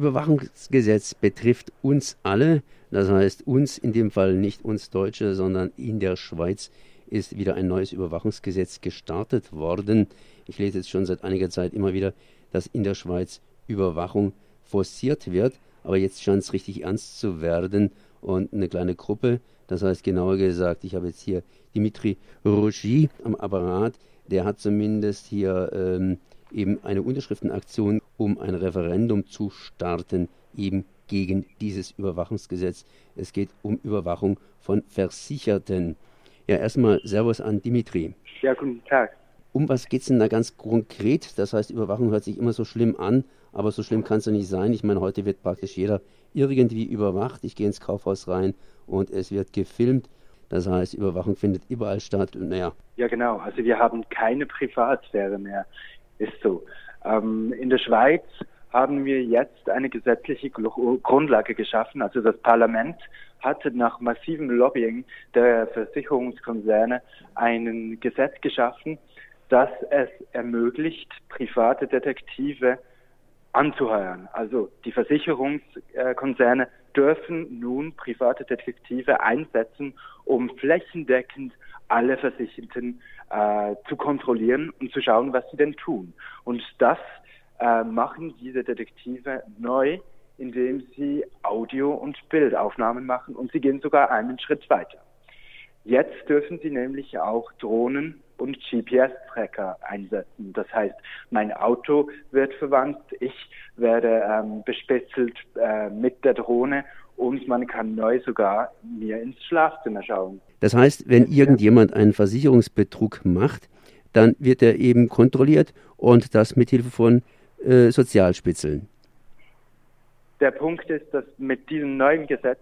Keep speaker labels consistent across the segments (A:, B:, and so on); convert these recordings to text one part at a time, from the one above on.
A: Überwachungsgesetz betrifft uns alle, das heißt uns in dem Fall nicht uns Deutsche, sondern in der Schweiz ist wieder ein neues Überwachungsgesetz gestartet worden. Ich lese jetzt schon seit einiger Zeit immer wieder, dass in der Schweiz Überwachung forciert wird, aber jetzt scheint es richtig ernst zu werden und eine kleine Gruppe, das heißt genauer gesagt, ich habe jetzt hier Dimitri Rougy am Apparat, der hat zumindest hier ähm, eben eine Unterschriftenaktion, um ein Referendum zu starten, eben gegen dieses Überwachungsgesetz. Es geht um Überwachung von Versicherten. Ja, erstmal Servus an Dimitri.
B: Ja, guten Tag.
A: Um was geht es denn da ganz konkret? Das heißt, Überwachung hört sich immer so schlimm an, aber so schlimm kann es ja nicht sein. Ich meine, heute wird praktisch jeder irgendwie überwacht. Ich gehe ins Kaufhaus rein und es wird gefilmt. Das heißt, Überwachung findet überall statt.
B: naja. Ja, genau. Also wir haben keine Privatsphäre mehr. Ist so. Ähm, in der Schweiz haben wir jetzt eine gesetzliche Grundlage geschaffen. Also das Parlament hatte nach massivem Lobbying der Versicherungskonzerne ein Gesetz geschaffen, das es ermöglicht, private Detektive anzuheuern. Also die Versicherungskonzerne dürfen nun private Detektive einsetzen, um flächendeckend alle Versicherten äh, zu kontrollieren und zu schauen, was sie denn tun. Und das äh, machen diese Detektive neu, indem sie Audio- und Bildaufnahmen machen und sie gehen sogar einen Schritt weiter. Jetzt dürfen sie nämlich auch Drohnen und GPS-Tracker einsetzen. Das heißt, mein Auto wird verwandt, ich werde ähm, bespitzelt äh, mit der Drohne und man kann neu sogar mir ins Schlafzimmer schauen.
A: Das heißt, wenn irgendjemand einen Versicherungsbetrug macht, dann wird er eben kontrolliert und das mit Hilfe von äh, Sozialspitzeln.
B: Der Punkt ist, dass mit diesem neuen Gesetz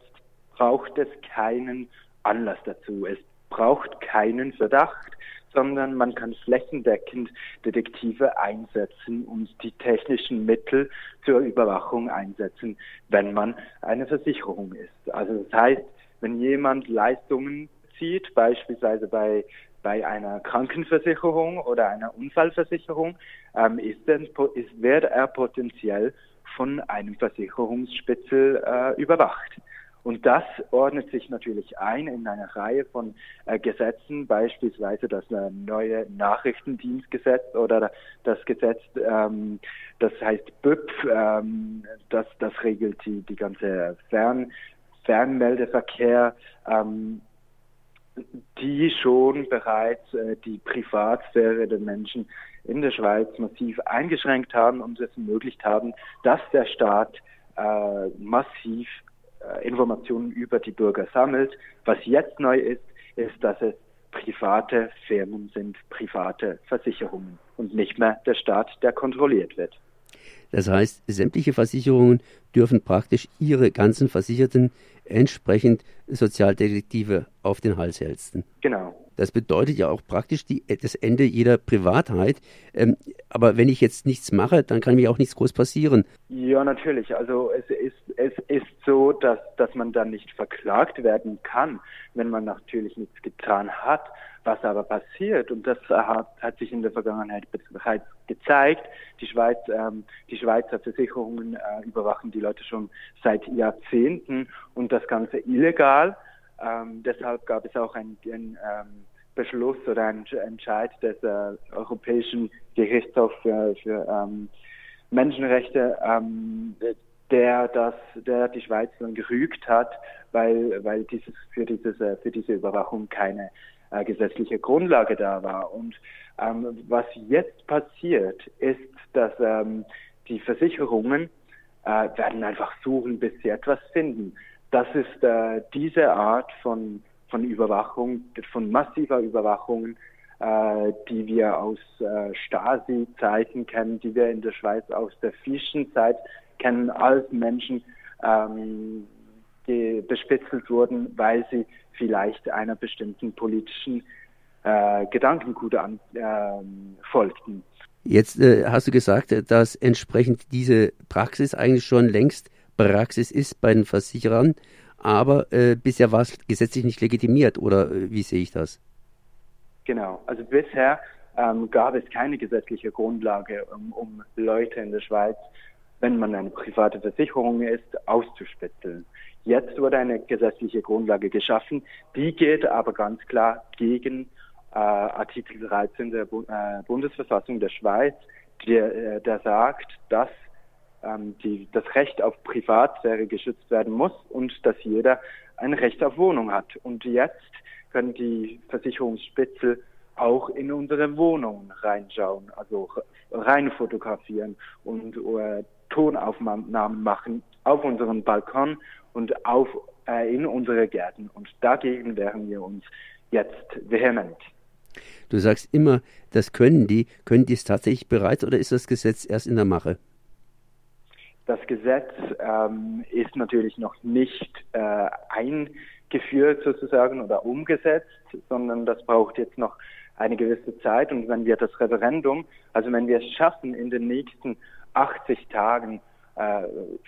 B: braucht es keinen Anlass dazu. Es braucht keinen Verdacht sondern man kann flächendeckend Detektive einsetzen und die technischen Mittel zur Überwachung einsetzen, wenn man eine Versicherung ist. Also das heißt, wenn jemand Leistungen zieht, beispielsweise bei bei einer Krankenversicherung oder einer Unfallversicherung, ähm, ist, denn, ist, wird er potenziell von einem Versicherungsspitzel äh, überwacht. Und das ordnet sich natürlich ein in eine Reihe von äh, Gesetzen, beispielsweise das äh, neue Nachrichtendienstgesetz oder das Gesetz, ähm, das heißt BÜP, ähm, das, das regelt die, die ganze Fern, Fernmeldeverkehr, ähm, die schon bereits äh, die Privatsphäre der Menschen in der Schweiz massiv eingeschränkt haben und es ermöglicht haben, dass der Staat äh, massiv Informationen über die Bürger sammelt. Was jetzt neu ist, ist, dass es private Firmen sind, private Versicherungen und nicht mehr der Staat, der kontrolliert wird.
A: Das heißt, sämtliche Versicherungen dürfen praktisch ihre ganzen Versicherten entsprechend Sozialdetektive auf den Hals hältsten.
B: Genau.
A: Das bedeutet ja auch praktisch die, das Ende jeder Privatheit. Ähm, aber wenn ich jetzt nichts mache, dann kann mir auch nichts groß passieren.
B: Ja, natürlich. Also es ist, es ist so, dass, dass man dann nicht verklagt werden kann, wenn man natürlich nichts getan hat. Was aber passiert, und das hat, hat sich in der Vergangenheit bereits gezeigt, die, Schweiz, ähm, die Schweizer Versicherungen äh, überwachen die Leute schon seit Jahrzehnten und das Ganze illegal. Ähm, deshalb gab es auch einen, einen ähm, Beschluss oder einen Entscheid des äh, Europäischen Gerichtshofs für, für ähm, Menschenrechte, ähm, der das, der die Schweiz dann gerügt hat, weil, weil dieses, für dieses, äh, für diese Überwachung keine äh, gesetzliche Grundlage da war. Und ähm, was jetzt passiert, ist, dass ähm, die Versicherungen äh, werden einfach suchen, bis sie etwas finden. Das ist äh, diese Art von, von Überwachung, von massiver Überwachung, äh, die wir aus äh, Stasi-Zeiten kennen, die wir in der Schweiz aus der Fischenzeit kennen, als Menschen ähm, bespitzelt wurden, weil sie vielleicht einer bestimmten politischen äh, Gedankengut an, äh, folgten.
A: Jetzt äh, hast du gesagt, dass entsprechend diese Praxis eigentlich schon längst Praxis ist bei den Versicherern, aber äh, bisher war es gesetzlich nicht legitimiert, oder äh, wie sehe ich das?
B: Genau, also bisher ähm, gab es keine gesetzliche Grundlage, um, um Leute in der Schweiz wenn man eine private Versicherung ist, auszuspitzeln. Jetzt wurde eine gesetzliche Grundlage geschaffen, die geht aber ganz klar gegen äh, Artikel 13 der Bu äh, Bundesverfassung der Schweiz, der, äh, der sagt, dass die, das Recht auf Privatsphäre geschützt werden muss und dass jeder ein Recht auf Wohnung hat. Und jetzt können die Versicherungsspitzel auch in unsere Wohnungen reinschauen, also rein fotografieren und äh, Tonaufnahmen machen auf unserem Balkon und auf äh, in unsere Gärten. Und dagegen wehren wir uns jetzt vehement.
A: Du sagst immer, das können die. Können die es tatsächlich bereits oder ist das Gesetz erst in der Mache?
B: Das Gesetz ähm, ist natürlich noch nicht äh, eingeführt sozusagen oder umgesetzt, sondern das braucht jetzt noch eine gewisse Zeit. Und wenn wir das Referendum, also wenn wir es schaffen, in den nächsten 80 Tagen äh,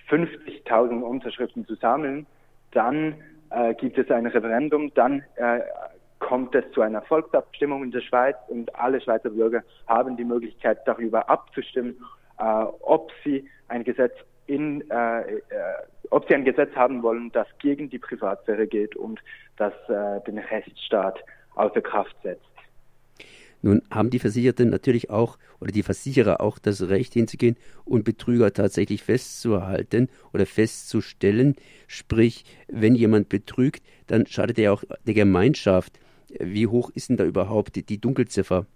B: 50.000 Unterschriften zu sammeln, dann äh, gibt es ein Referendum, dann äh, kommt es zu einer Volksabstimmung in der Schweiz und alle Schweizer Bürger haben die Möglichkeit darüber abzustimmen, äh, ob sie ein Gesetz in, äh, äh, ob sie ein Gesetz haben wollen, das gegen die Privatsphäre geht und das äh, den Rechtsstaat außer Kraft setzt.
A: Nun haben die Versicherten natürlich auch oder die Versicherer auch das Recht hinzugehen und Betrüger tatsächlich festzuhalten oder festzustellen. Sprich, wenn jemand betrügt, dann schadet er auch der Gemeinschaft. Wie hoch ist denn da überhaupt die, Dunkelziffer?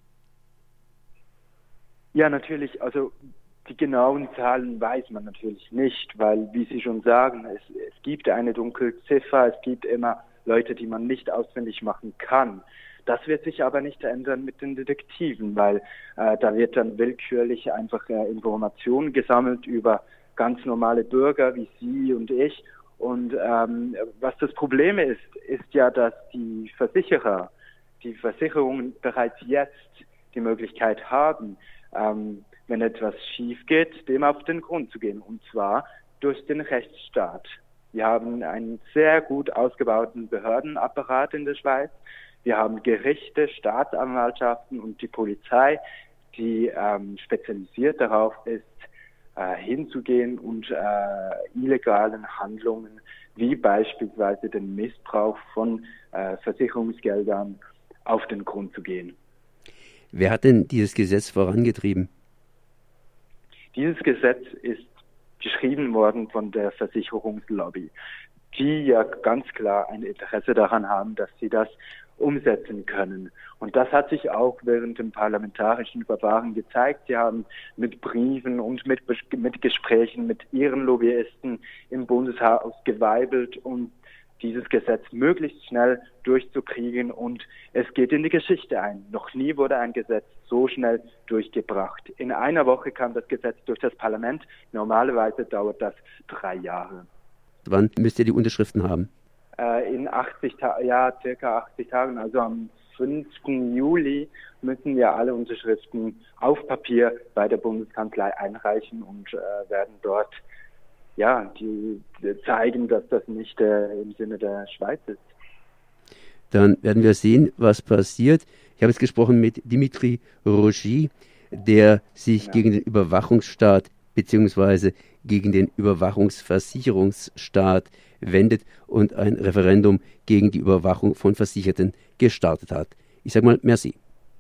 B: Ja, natürlich. Also die genauen Zahlen weiß man natürlich nicht, weil, wie Sie schon sagen, es, es gibt eine Dunkelziffer, es gibt immer Leute, die man nicht auswendig machen kann. Das wird sich aber nicht ändern mit den Detektiven, weil äh, da wird dann willkürlich einfach äh, Informationen gesammelt über ganz normale Bürger wie Sie und ich. Und ähm, was das Problem ist, ist ja, dass die Versicherer, die Versicherungen bereits jetzt die Möglichkeit haben, ähm, wenn etwas schief geht, dem auf den Grund zu gehen, und zwar durch den Rechtsstaat. Wir haben einen sehr gut ausgebauten Behördenapparat in der Schweiz. Wir haben Gerichte, Staatsanwaltschaften und die Polizei, die ähm, spezialisiert darauf ist, äh, hinzugehen und äh, illegalen Handlungen wie beispielsweise den Missbrauch von äh, Versicherungsgeldern auf den Grund zu gehen.
A: Wer hat denn dieses Gesetz vorangetrieben?
B: Dieses Gesetz ist geschrieben worden von der Versicherungslobby, die ja ganz klar ein Interesse daran haben, dass sie das umsetzen können. Und das hat sich auch während dem parlamentarischen Verfahren gezeigt. Sie haben mit Briefen und mit, mit Gesprächen mit ihren Lobbyisten im Bundeshaus geweibelt, um dieses Gesetz möglichst schnell durchzukriegen und es geht in die Geschichte ein. Noch nie wurde ein Gesetz so schnell durchgebracht. In einer Woche kam das Gesetz durch das Parlament. Normalerweise dauert das drei Jahre.
A: Wann müsst ihr die Unterschriften haben?
B: äh, in 80 Tagen, ja, circa 80 Tagen, also am 5. Juli müssen wir alle Unterschriften auf Papier bei der Bundeskanzlei einreichen und äh, werden dort ja, die, zeigen, dass das nicht äh, im Sinne der Schweiz ist.
A: Dann werden wir sehen, was passiert. Ich habe jetzt gesprochen mit Dimitri Rogy, der sich ja. gegen den Überwachungsstaat bzw. gegen den Überwachungsversicherungsstaat wendet und ein Referendum gegen die Überwachung von Versicherten gestartet hat. Ich sage mal merci.